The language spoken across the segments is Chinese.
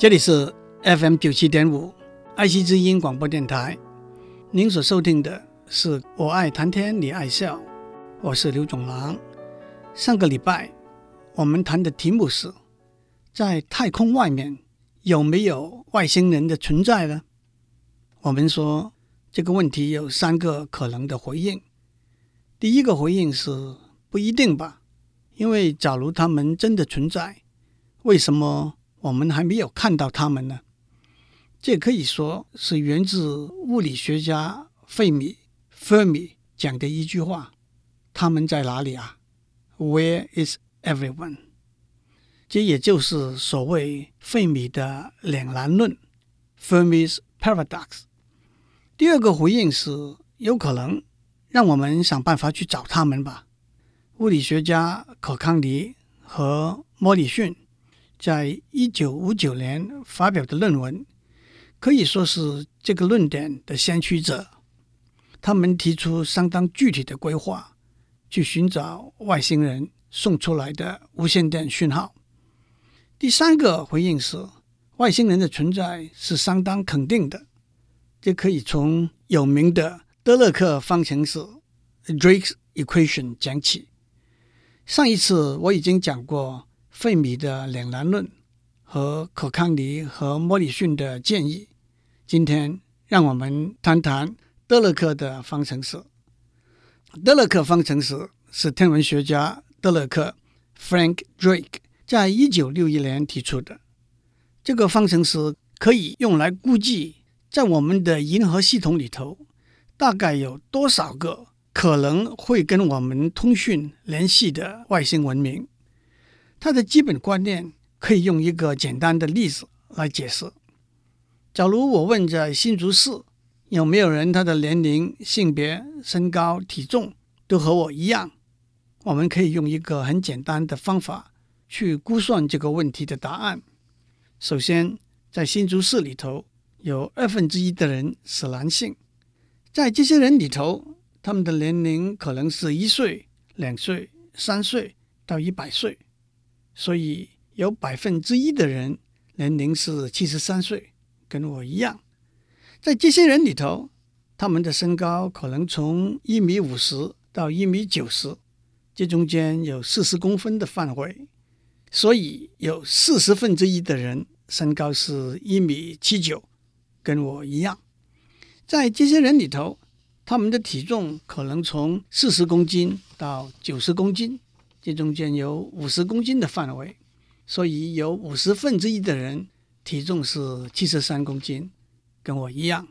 这里是 FM 九七点五爱惜之音广播电台，您所收听的是我爱谈天你爱笑，我是刘总郎。上个礼拜我们谈的题目是，在太空外面有没有外星人的存在呢？我们说这个问题有三个可能的回应。第一个回应是不一定吧，因为假如他们真的存在，为什么？我们还没有看到他们呢，这可以说是源自物理学家费米 （Fermi） 讲的一句话：“他们在哪里啊？”Where is everyone？这也就是所谓费米的两难论 （Fermi's paradox）。第二个回应是有可能，让我们想办法去找他们吧。物理学家可康尼和莫里逊。在一九五九年发表的论文，可以说是这个论点的先驱者。他们提出相当具体的规划，去寻找外星人送出来的无线电讯号。第三个回应是，外星人的存在是相当肯定的。这可以从有名的德勒克方程式 （Drake's Equation） 讲起。上一次我已经讲过。费米的两难论和可康尼和莫里逊的建议。今天让我们谈谈德勒克的方程式。德勒克方程式是天文学家德勒克 （Frank Drake） 在一九六一年提出的。这个方程式可以用来估计，在我们的银河系统里头，大概有多少个可能会跟我们通讯联系的外星文明。它的基本观念可以用一个简单的例子来解释。假如我问在新竹市有没有人，他的年龄、性别、身高、体重都和我一样，我们可以用一个很简单的方法去估算这个问题的答案。首先，在新竹市里头有二分之一的人是男性，在这些人里头，他们的年龄可能是一岁、两岁、三岁到一百岁。所以有百分之一的人年龄是七十三岁，跟我一样。在这些人里头，他们的身高可能从一米五十到一米九十，这中间有四十公分的范围。所以有四十分之一的人身高是一米七九，跟我一样。在这些人里头，他们的体重可能从四十公斤到九十公斤。这中间有五十公斤的范围，所以有五十分之一的人体重是七十三公斤，跟我一样。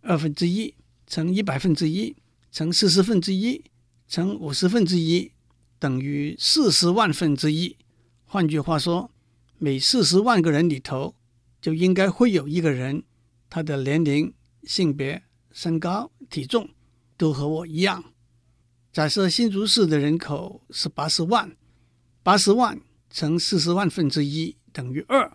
二分之一乘一百分之一乘四十分之一乘五十分之一等于四十万分之一。换句话说，每四十万个人里头就应该会有一个人，他的年龄、性别、身高、体重都和我一样。假设新竹市的人口是八十万，八十万乘四十万分之一等于二，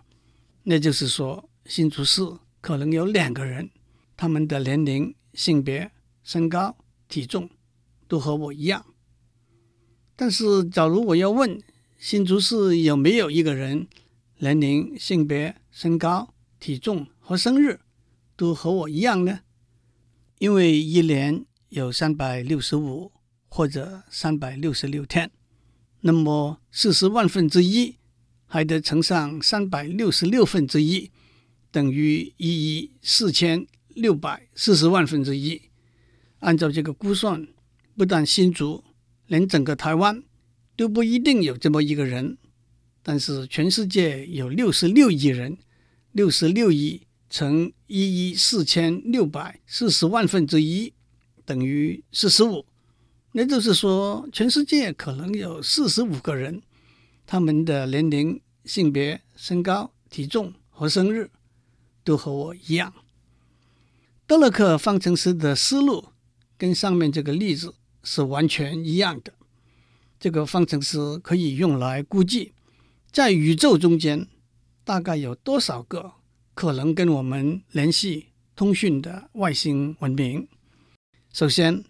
那就是说新竹市可能有两个人，他们的年龄、性别、身高、体重都和我一样。但是，假如我要问新竹市有没有一个人年龄、性别、身高、体重和生日都和我一样呢？因为一年有三百六十五。或者三百六十六天，那么四十万分之一还得乘上三百六十六分之一，等于一亿四千六百四十万分之一。按照这个估算，不但新竹，连整个台湾都不一定有这么一个人。但是全世界有六十六亿人，六十六亿乘一亿四千六百四十万分之一，等于四十五。那就是说，全世界可能有四十五个人，他们的年龄、性别、身高、体重和生日都和我一样。德勒克方程式的思路跟上面这个例子是完全一样的。这个方程式可以用来估计，在宇宙中间大概有多少个可能跟我们联系、通讯的外星文明。首先，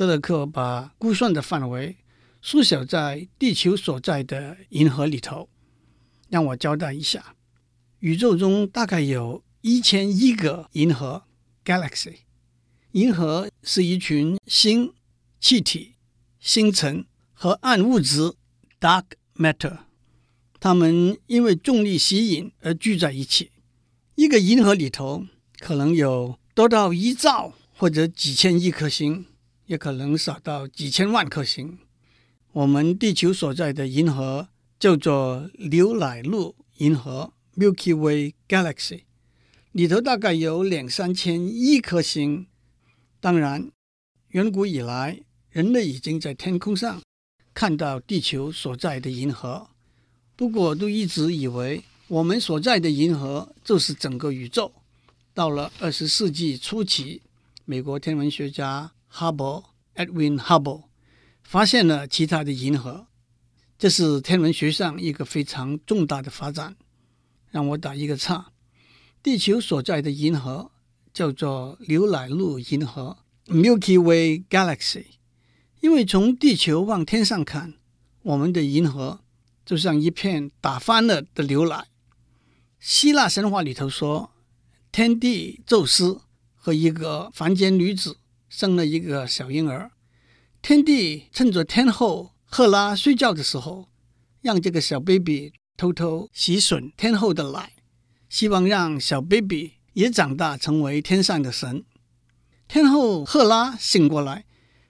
德勒克把估算的范围缩小在地球所在的银河里头。让我交代一下，宇宙中大概有一千亿个银河 （galaxy）。银河是一群星、气体、星尘和暗物质 （dark matter）。它们因为重力吸引而聚在一起。一个银河里头可能有多到一兆或者几千亿颗星，也可能少到几千万颗星。我们地球所在的银河叫做牛奶路银河 （Milky Way Galaxy），里头大概有两三千亿颗星。当然，远古以来，人类已经在天空上看到地球所在的银河。不过，都一直以为我们所在的银河就是整个宇宙。到了二十世纪初期，美国天文学家哈勃 （Edwin Hubble）。发现了其他的银河，这是天文学上一个非常重大的发展。让我打一个岔，地球所在的银河叫做牛奶路银河 （Milky Way Galaxy），因为从地球往天上看，我们的银河就像一片打翻了的牛奶。希腊神话里头说，天帝宙斯和一个凡间女子生了一个小婴儿。天帝趁着天后赫拉睡觉的时候，让这个小 baby 偷偷吸吮天后的奶，希望让小 baby 也长大成为天上的神。天后赫拉醒过来，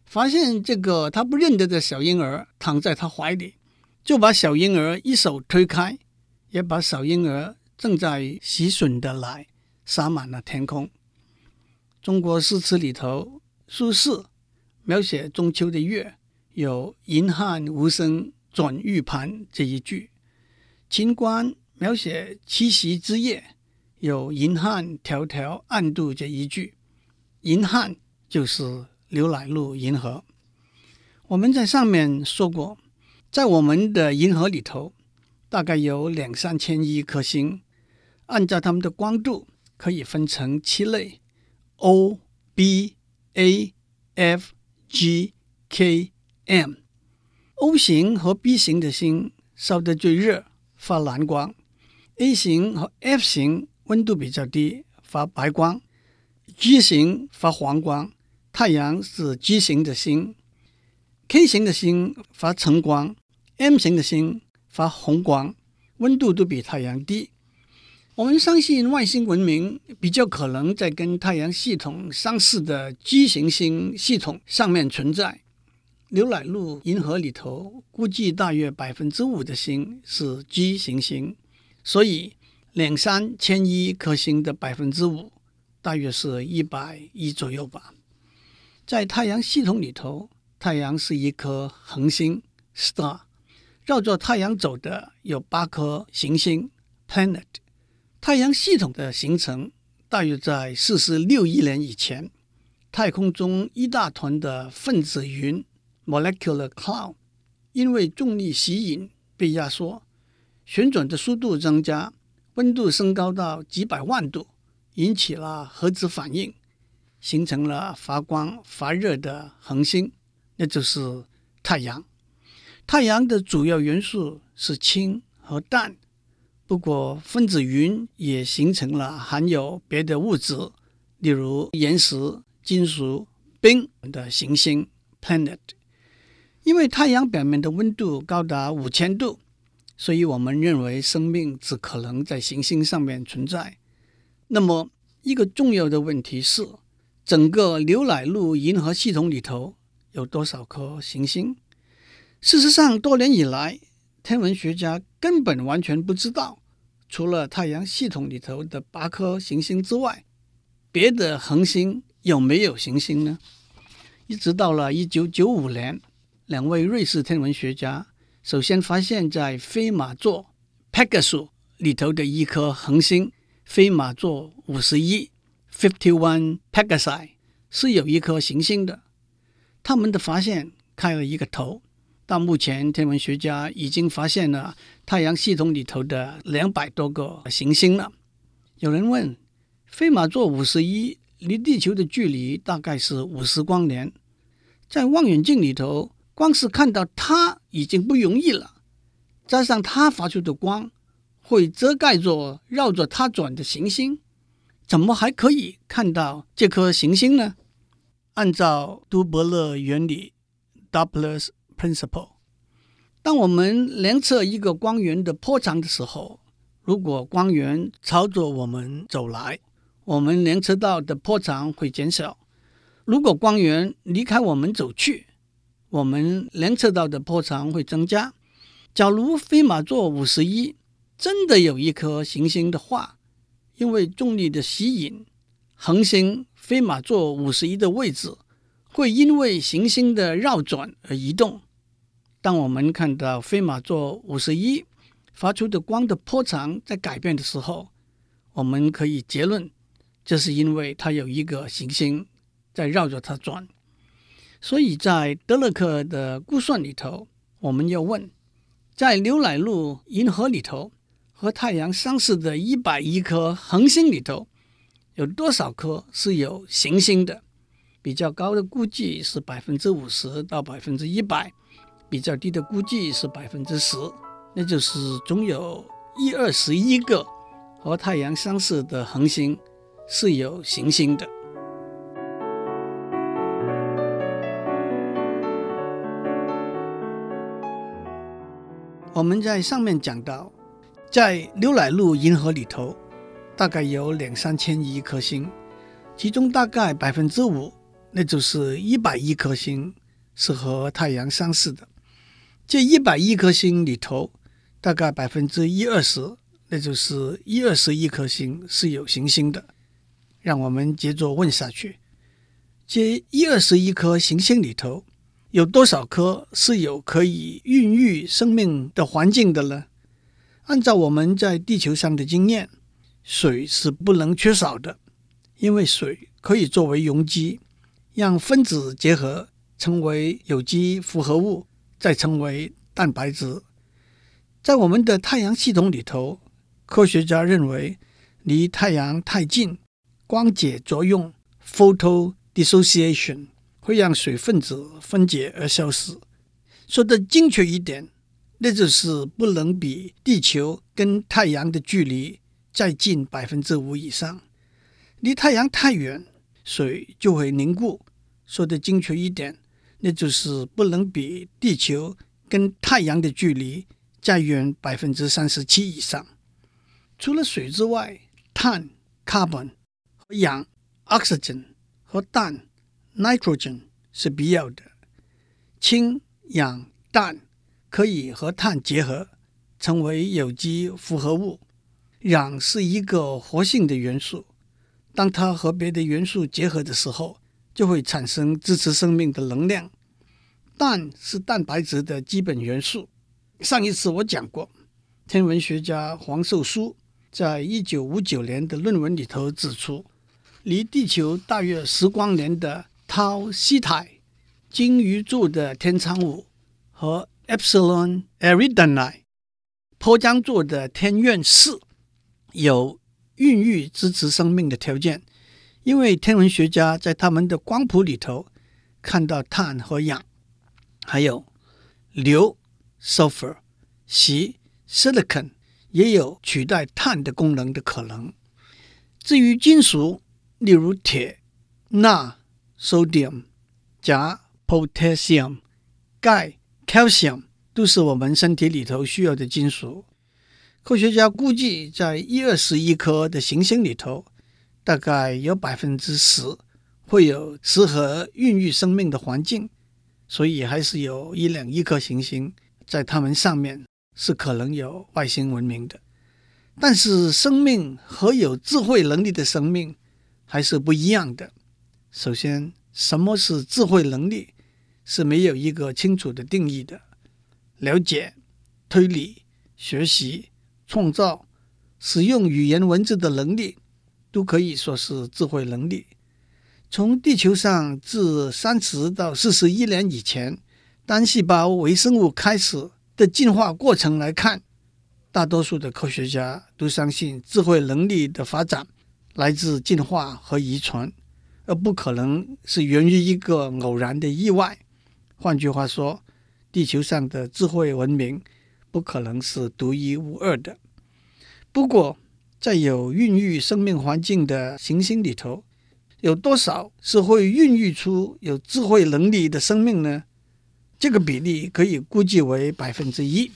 发现这个她不认得的小婴儿躺在她怀里，就把小婴儿一手推开，也把小婴儿正在吸吮的奶洒满了天空。中国诗词里头，苏轼。描写中秋的月，有“银汉无声转玉盘”这一句；秦观描写七夕之夜，有“银汉迢迢暗度”这一句。银汉就是刘乃路银河。我们在上面说过，在我们的银河里头，大概有两三千亿颗星，按照它们的光度，可以分成七类：O、B、A、F。G、K、M，O 型和 B 型的星烧得最热，发蓝光；A 型和 F 型温度比较低，发白光；G 型发黄光。太阳是 G 型的星；K 型的星发橙光；M 型的星发红光，温度都比太阳低。我们相信外星文明比较可能在跟太阳系统相似的 G 行星系统上面存在。牛奶路银河里头估计大约百分之五的星是 G 行星，所以两三千亿颗星的百分之五大约是一百亿左右吧。在太阳系统里头，太阳是一颗恒星 （star），绕着太阳走的有八颗行星 （planet）。太阳系统的形成大约在四十六亿年以前，太空中一大团的分子云 （molecular cloud） 因为重力吸引被压缩，旋转的速度增加，温度升高到几百万度，引起了核子反应，形成了发光发热的恒星，那就是太阳。太阳的主要元素是氢和氮。不过，分子云也形成了含有别的物质，例如岩石、金属、冰的行星 （planet）。因为太阳表面的温度高达五千度，所以我们认为生命只可能在行星上面存在。那么，一个重要的问题是，整个牛奶路银河系统里头有多少颗行星？事实上，多年以来，天文学家根本完全不知道。除了太阳系统里头的八颗行星之外，别的恒星有没有行星呢？一直到了一九九五年，两位瑞士天文学家首先发现，在飞马座 Pegasus 里头的一颗恒星飞马座五十一 Fifty One Pegasi 是有一颗行星的。他们的发现开了一个头。到目前，天文学家已经发现了太阳系统里头的两百多个行星了。有人问：飞马座五十一离地球的距离大概是五十光年，在望远镜里头，光是看到它已经不容易了，加上它发出的光，会遮盖着绕着它转的行星，怎么还可以看到这颗行星呢？按照杜伯勒原理，Doppler principle），当我们量测一个光源的波长的时候，如果光源朝着我们走来，我们量测到的波长会减小；如果光源离开我们走去，我们量测到的波长会增加。假如飞马座五十一真的有一颗行星的话，因为重力的吸引，恒星飞马座五十一的位置会因为行星的绕转而移动。当我们看到飞马座五十一发出的光的波长在改变的时候，我们可以结论，这是因为它有一个行星在绕着它转。所以在德勒克的估算里头，我们要问。在牛奶路银河里头，和太阳相似的一百亿颗恒星里头，有多少颗是有行星的？比较高的估计是百分之五十到百分之一百，比较低的估计是百分之十，那就是总有一二十一个和太阳相似的恒星是有行星的。我们在上面讲到，在牛奶路银河里头，大概有两三千亿颗星，其中大概百分之五，那就是一百亿颗星是和太阳相似的。这一百亿颗星里头，大概百分之一二十，那就是一二十亿颗星是有行星的。让我们接着问下去，这一二十亿颗行星里头，有多少颗是有可以孕育生命的环境的呢？按照我们在地球上的经验，水是不能缺少的，因为水可以作为溶剂，让分子结合成为有机复合物，再成为蛋白质。在我们的太阳系统里头，科学家认为离太阳太近，光解作用 （photo dissociation）。会让水分子分解而消失。说的精确一点，那就是不能比地球跟太阳的距离再近百分之五以上。离太阳太远，水就会凝固。说的精确一点，那就是不能比地球跟太阳的距离再远百分之三十七以上。除了水之外，碳 （carbon） 和氧 （oxygen） 和氮。Nitrogen 是必要的，氢、氧、氮可以和碳结合，成为有机复合物。氧是一个活性的元素，当它和别的元素结合的时候，就会产生支持生命的能量。氮是蛋白质的基本元素。上一次我讲过，天文学家黄寿书在一九五九年的论文里头指出，离地球大约十光年的陶西泰、鲸鱼座的天仓五和 Epsilon Eridani 波江座的天苑四有孕育支持生命的条件，因为天文学家在他们的光谱里头看到碳和氧，还有硫 （sulfur）、锡 （silicon） 也有取代碳的功能的可能。至于金属，例如铁、钠。Sodium、钾、Potassium、钙、Calcium 都是我们身体里头需要的金属。科学家估计，在一二十亿颗的行星里头，大概有百分之十会有适合孕育生命的环境，所以还是有一两亿颗行星在它们上面是可能有外星文明的。但是，生命和有智慧能力的生命还是不一样的。首先，什么是智慧能力？是没有一个清楚的定义的。了解、推理、学习、创造、使用语言文字的能力，都可以说是智慧能力。从地球上自三十到四十亿年以前单细胞微生物开始的进化过程来看，大多数的科学家都相信智慧能力的发展来自进化和遗传。而不可能是源于一个偶然的意外。换句话说，地球上的智慧文明不可能是独一无二的。不过，在有孕育生命环境的行星里头，有多少是会孕育出有智慧能力的生命呢？这个比例可以估计为百分之一。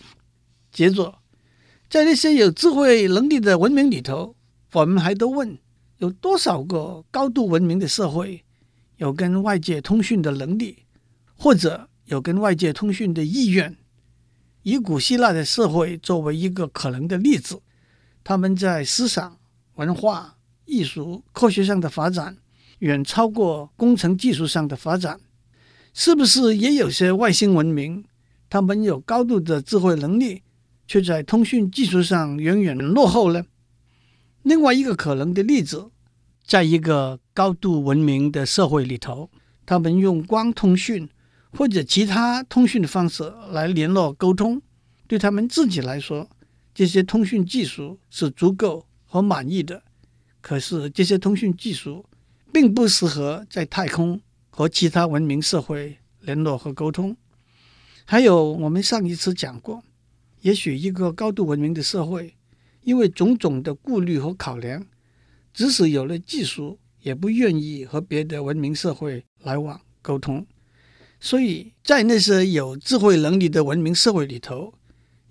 接着，在那些有智慧能力的文明里头，我们还都问：有多少个高度文明的社会有跟外界通讯的能力，或者有跟外界通讯的意愿？以古希腊的社会作为一个可能的例子，他们在思想、文化、艺术、科学上的发展，远超过工程技术上的发展。是不是也有些外星文明，他们有高度的智慧能力，却在通讯技术上远远落后呢？另外一个可能的例子，在一个高度文明的社会里头，他们用光通讯或者其他通讯的方式来联络沟通，对他们自己来说，这些通讯技术是足够和满意的。可是这些通讯技术并不适合在太空。和其他文明社会联络和沟通，还有我们上一次讲过，也许一个高度文明的社会，因为种种的顾虑和考量，即使有了技术，也不愿意和别的文明社会来往沟通。所以在那些有智慧能力的文明社会里头，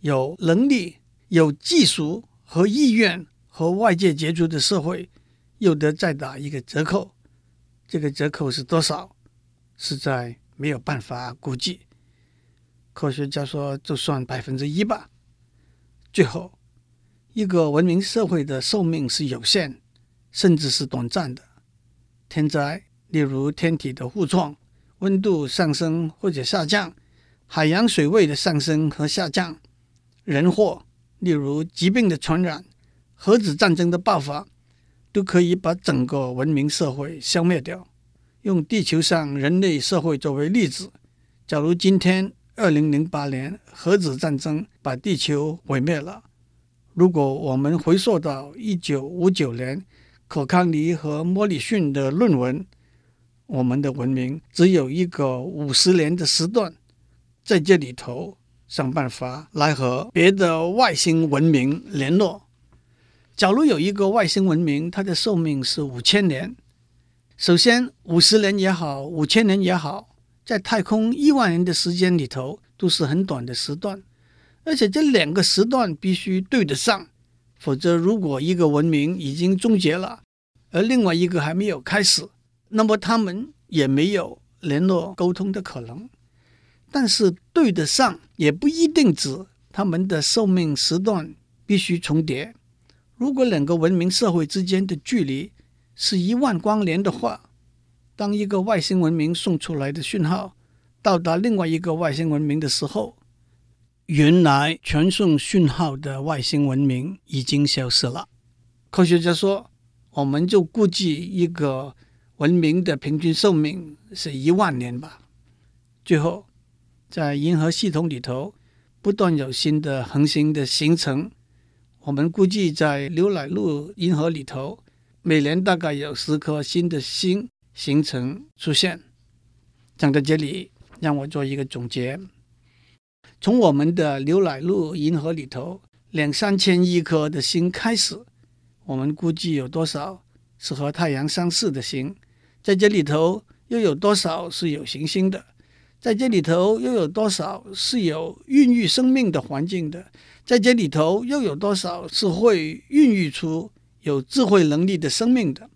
有能力、有技术和意愿和外界接触的社会，又得再打一个折扣。这个折扣是多少？实在没有办法估计。科学家说，就算百分之一吧。最后，一个文明社会的寿命是有限，甚至是短暂的。天灾，例如天体的互撞、温度上升或者下降、海洋水位的上升和下降；人祸，例如疾病的传染、核子战争的爆发。都可以把整个文明社会消灭掉。用地球上人类社会作为例子，假如今天二零零八年核子战争把地球毁灭了，如果我们回溯到一九五九年可康尼和莫里逊的论文，我们的文明只有一个五十年的时段，在这里头想办法来和别的外星文明联络。假如有一个外星文明，它的寿命是五千年。首先，五十年也好，五千年也好，在太空亿万年的时间里头，都是很短的时段。而且这两个时段必须对得上，否则如果一个文明已经终结了，而另外一个还没有开始，那么他们也没有联络沟通的可能。但是对得上也不一定指他们的寿命时段必须重叠。如果两个文明社会之间的距离是一万光年的话，当一个外星文明送出来的讯号到达另外一个外星文明的时候，原来传送讯号的外星文明已经消失了。科学家说，我们就估计一个文明的平均寿命是一万年吧。最后，在银河系统里头，不断有新的恒星的形成。我们估计，在牛奶路银河里头，每年大概有十颗新的星形成出现。讲到这里，让我做一个总结：从我们的牛奶路银河里头两三千亿颗的星开始，我们估计有多少是和太阳相似的星？在这里头又有多少是有行星的？在这里头又有多少是有孕育生命的环境的？在这里头又有多少是会孕育出有智慧能力的生命的？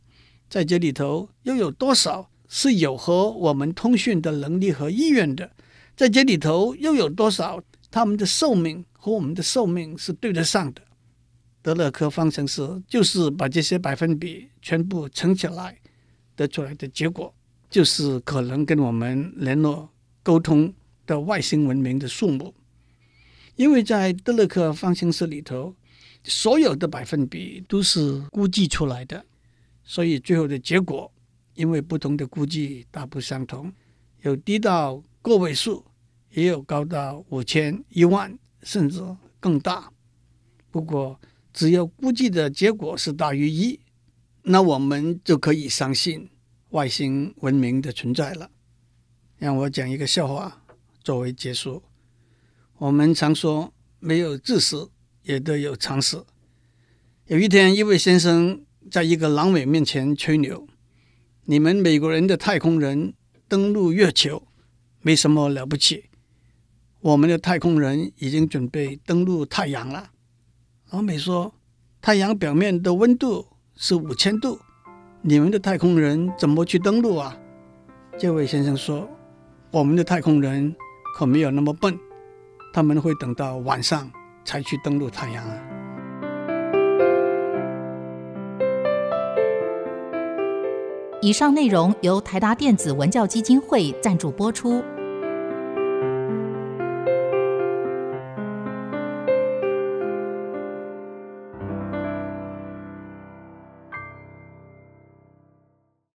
在这里头又有多少是有和我们通讯的能力和意愿的？在这里头又有多少他们的寿命和我们的寿命是对得上的？德勒克方程式就是把这些百分比全部乘起来得出来的结果，就是可能跟我们联络沟通的外星文明的数目。因为在德勒克方程式里头，所有的百分比都是估计出来的，所以最后的结果，因为不同的估计大不相同，有低到个位数，也有高到五千、一万，甚至更大。不过，只要估计的结果是大于一，那我们就可以相信外星文明的存在了。让我讲一个笑话作为结束。我们常说，没有知识也得有常识。有一天，一位先生在一个狼尾面前吹牛：“你们美国人的太空人登陆月球，没什么了不起。我们的太空人已经准备登陆太阳了。”老美说：“太阳表面的温度是五千度，你们的太空人怎么去登陆啊？”这位先生说：“我们的太空人可没有那么笨，他们会等到晚上才去登陆太阳啊。”以上内容由台达电子文教基金会赞助播出。